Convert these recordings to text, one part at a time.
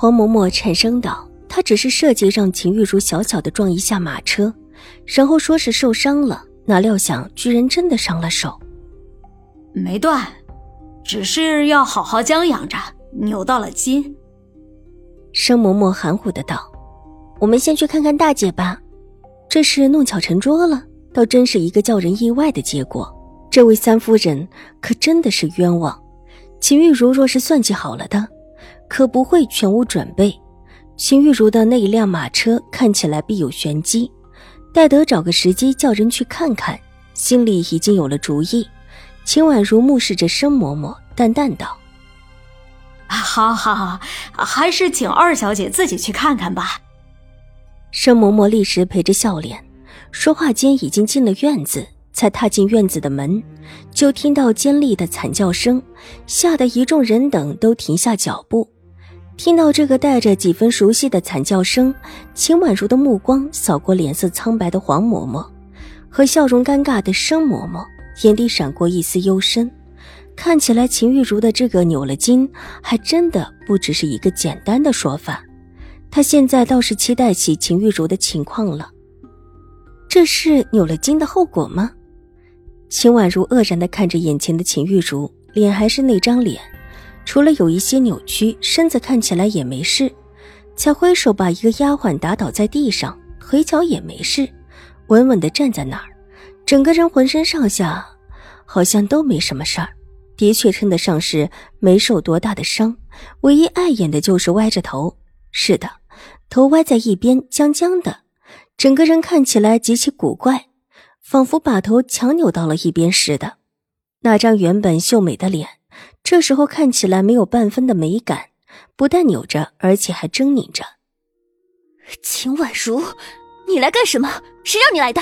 黄嬷嬷颤声道：“她只是设计让秦玉茹小小的撞一下马车，然后说是受伤了，哪料想居然真的伤了手。没断，只是要好好将养着，扭到了筋。”生嬷嬷含糊的道：“我们先去看看大姐吧。”这是弄巧成拙了，倒真是一个叫人意外的结果。这位三夫人可真的是冤枉。秦玉茹若是算计好了的。可不会全无准备。秦玉茹的那一辆马车看起来必有玄机，戴德找个时机叫人去看看。心里已经有了主意。秦婉如目视着申嬷嬷，淡淡道：“好好好，还是请二小姐自己去看看吧。”申嬷嬷立时陪着笑脸，说话间已经进了院子。才踏进院子的门，就听到尖利的惨叫声，吓得一众人等都停下脚步。听到这个带着几分熟悉的惨叫声，秦婉如的目光扫过脸色苍白的黄嬷嬷和笑容尴尬的生嬷嬷，眼底闪过一丝幽深。看起来秦玉茹的这个扭了筋，还真的不只是一个简单的说法。他现在倒是期待起秦玉茹的情况了。这是扭了筋的后果吗？秦婉如愕然地看着眼前的秦玉茹，脸还是那张脸，除了有一些扭曲，身子看起来也没事。才挥手把一个丫鬟打倒在地上，腿脚也没事，稳稳地站在那儿，整个人浑身上下好像都没什么事儿，的确称得上是没受多大的伤。唯一碍眼的就是歪着头，是的，头歪在一边，僵僵的，整个人看起来极其古怪。仿佛把头强扭到了一边似的，那张原本秀美的脸，这时候看起来没有半分的美感，不但扭着，而且还狰狞着。秦婉如，你来干什么？谁让你来的？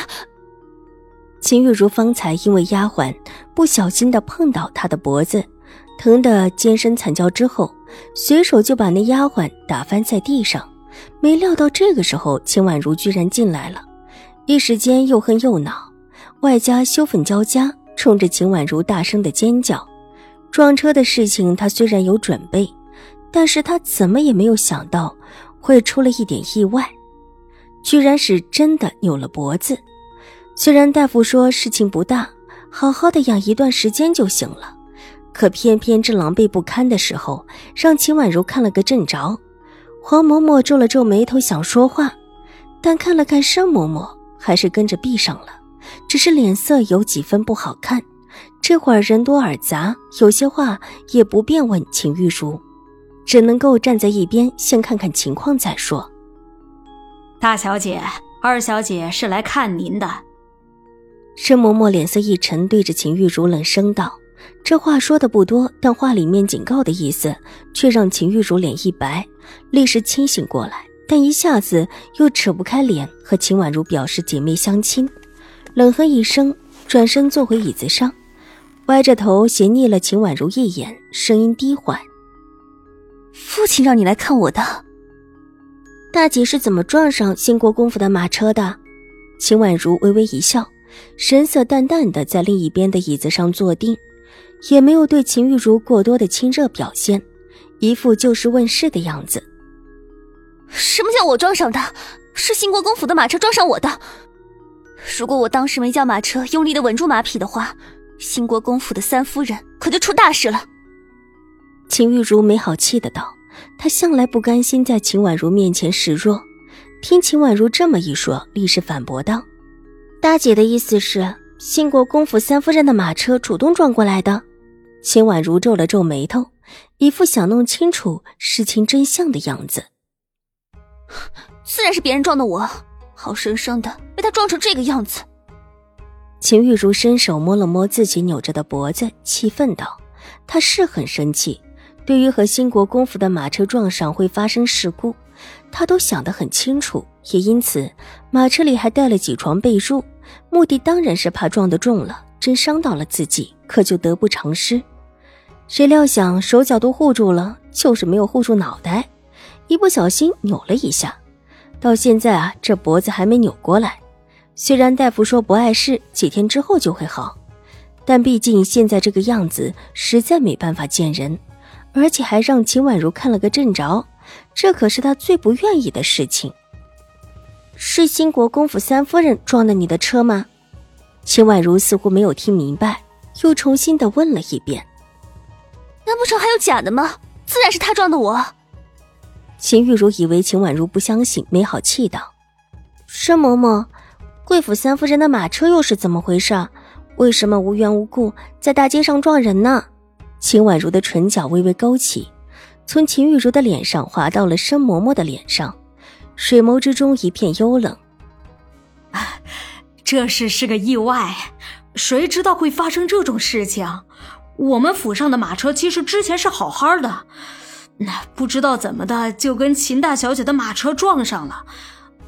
秦玉如方才因为丫鬟不小心的碰到她的脖子，疼得尖声惨叫之后，随手就把那丫鬟打翻在地上。没料到这个时候，秦婉如居然进来了，一时间又恨又恼。外加羞愤交加，冲着秦婉如大声的尖叫。撞车的事情他虽然有准备，但是他怎么也没有想到会出了一点意外，居然是真的扭了脖子。虽然大夫说事情不大，好好的养一段时间就行了，可偏偏这狼狈不堪的时候，让秦婉如看了个正着。黄嬷嬷皱了皱眉头想说话，但看了看申嬷嬷，还是跟着闭上了。只是脸色有几分不好看，这会儿人多耳杂，有些话也不便问秦玉茹，只能够站在一边先看看情况再说。大小姐、二小姐是来看您的。申嬷嬷脸色一沉，对着秦玉茹冷声道：“这话说的不多，但话里面警告的意思，却让秦玉茹脸一白，立时清醒过来，但一下子又扯不开脸和秦婉如表示姐妹相亲。”冷哼一声，转身坐回椅子上，歪着头斜睨了秦婉如一眼，声音低缓：“父亲让你来看我的。大姐是怎么撞上兴国公府的马车的？”秦婉如微微一笑，神色淡淡的在另一边的椅子上坐定，也没有对秦玉茹过多的亲热表现，一副就事问事的样子。什么叫我撞上的？是兴国公府的马车撞上我的。如果我当时没叫马车用力的稳住马匹的话，兴国公府的三夫人可就出大事了。秦玉茹没好气的道：“她向来不甘心在秦婉如面前示弱。”听秦婉如这么一说，立时反驳道：“大姐的意思是，兴国公府三夫人的马车主动撞过来的？”秦婉如皱了皱眉头，一副想弄清楚事情真相的样子。自然是别人撞的我。好生生的被他撞成这个样子。秦玉茹伸手摸了摸自己扭着的脖子，气愤道：“他是很生气，对于和兴国公府的马车撞上会发生事故，他都想得很清楚，也因此马车里还带了几床被褥，目的当然是怕撞得重了，真伤到了自己，可就得不偿失。谁料想手脚都护住了，就是没有护住脑袋，一不小心扭了一下，到现在啊，这脖子还没扭过来。虽然大夫说不碍事，几天之后就会好，但毕竟现在这个样子，实在没办法见人。而且还让秦婉如看了个正着，这可是他最不愿意的事情。是兴国公府三夫人撞的你的车吗？秦婉如似乎没有听明白，又重新的问了一遍。难不成还有假的吗？自然是他撞的我。秦玉茹以为秦婉如不相信，没好气道：“申嬷嬷，贵府三夫人的马车又是怎么回事？为什么无缘无故在大街上撞人呢？”秦婉如的唇角微微勾起，从秦玉茹的脸上滑到了申嬷嬷的脸上，水眸之中一片幽冷。这事是个意外，谁知道会发生这种事情？我们府上的马车其实之前是好好的，那不知道怎么的就跟秦大小姐的马车撞上了。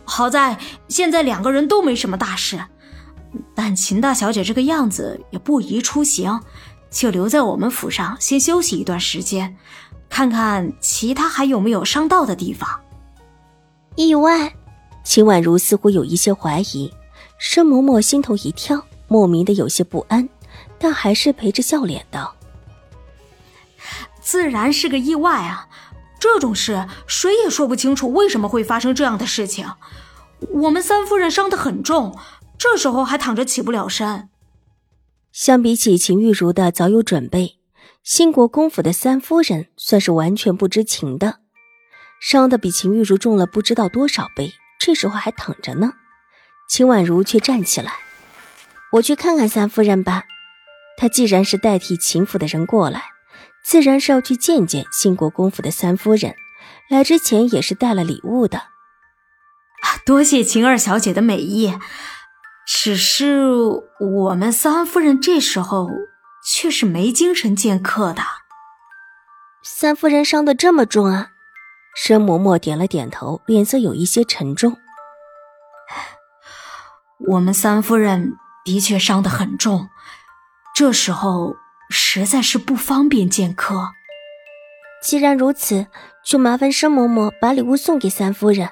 好在现在两个人都没什么大事，但秦大小姐这个样子也不宜出行。就留在我们府上，先休息一段时间，看看其他还有没有伤到的地方。意外，秦婉如似乎有一些怀疑，申嬷嬷心头一跳，莫名的有些不安，但还是陪着笑脸道：“自然是个意外啊，这种事谁也说不清楚为什么会发生这样的事情。我们三夫人伤得很重，这时候还躺着起不了身。”相比起秦玉茹的早有准备，兴国公府的三夫人算是完全不知情的，伤的比秦玉茹重了不知道多少倍，这时候还躺着呢。秦婉如却站起来：“我去看看三夫人吧。”她既然是代替秦府的人过来，自然是要去见见兴国公府的三夫人。来之前也是带了礼物的。多谢秦二小姐的美意。只是我们三夫人这时候却是没精神见客的。三夫人伤得这么重啊？申嬷嬷点了点头，脸色有一些沉重。我们三夫人的确伤得很重，这时候实在是不方便见客。既然如此，就麻烦申嬷嬷把礼物送给三夫人，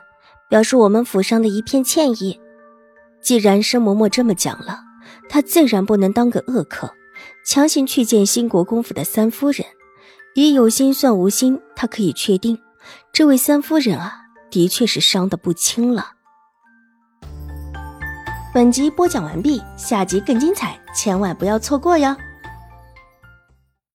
表示我们府上的一片歉意。既然申嬷嬷这么讲了，她自然不能当个恶客，强行去见新国公府的三夫人。以有心算无心，她可以确定，这位三夫人啊，的确是伤得不轻了。本集播讲完毕，下集更精彩，千万不要错过哟。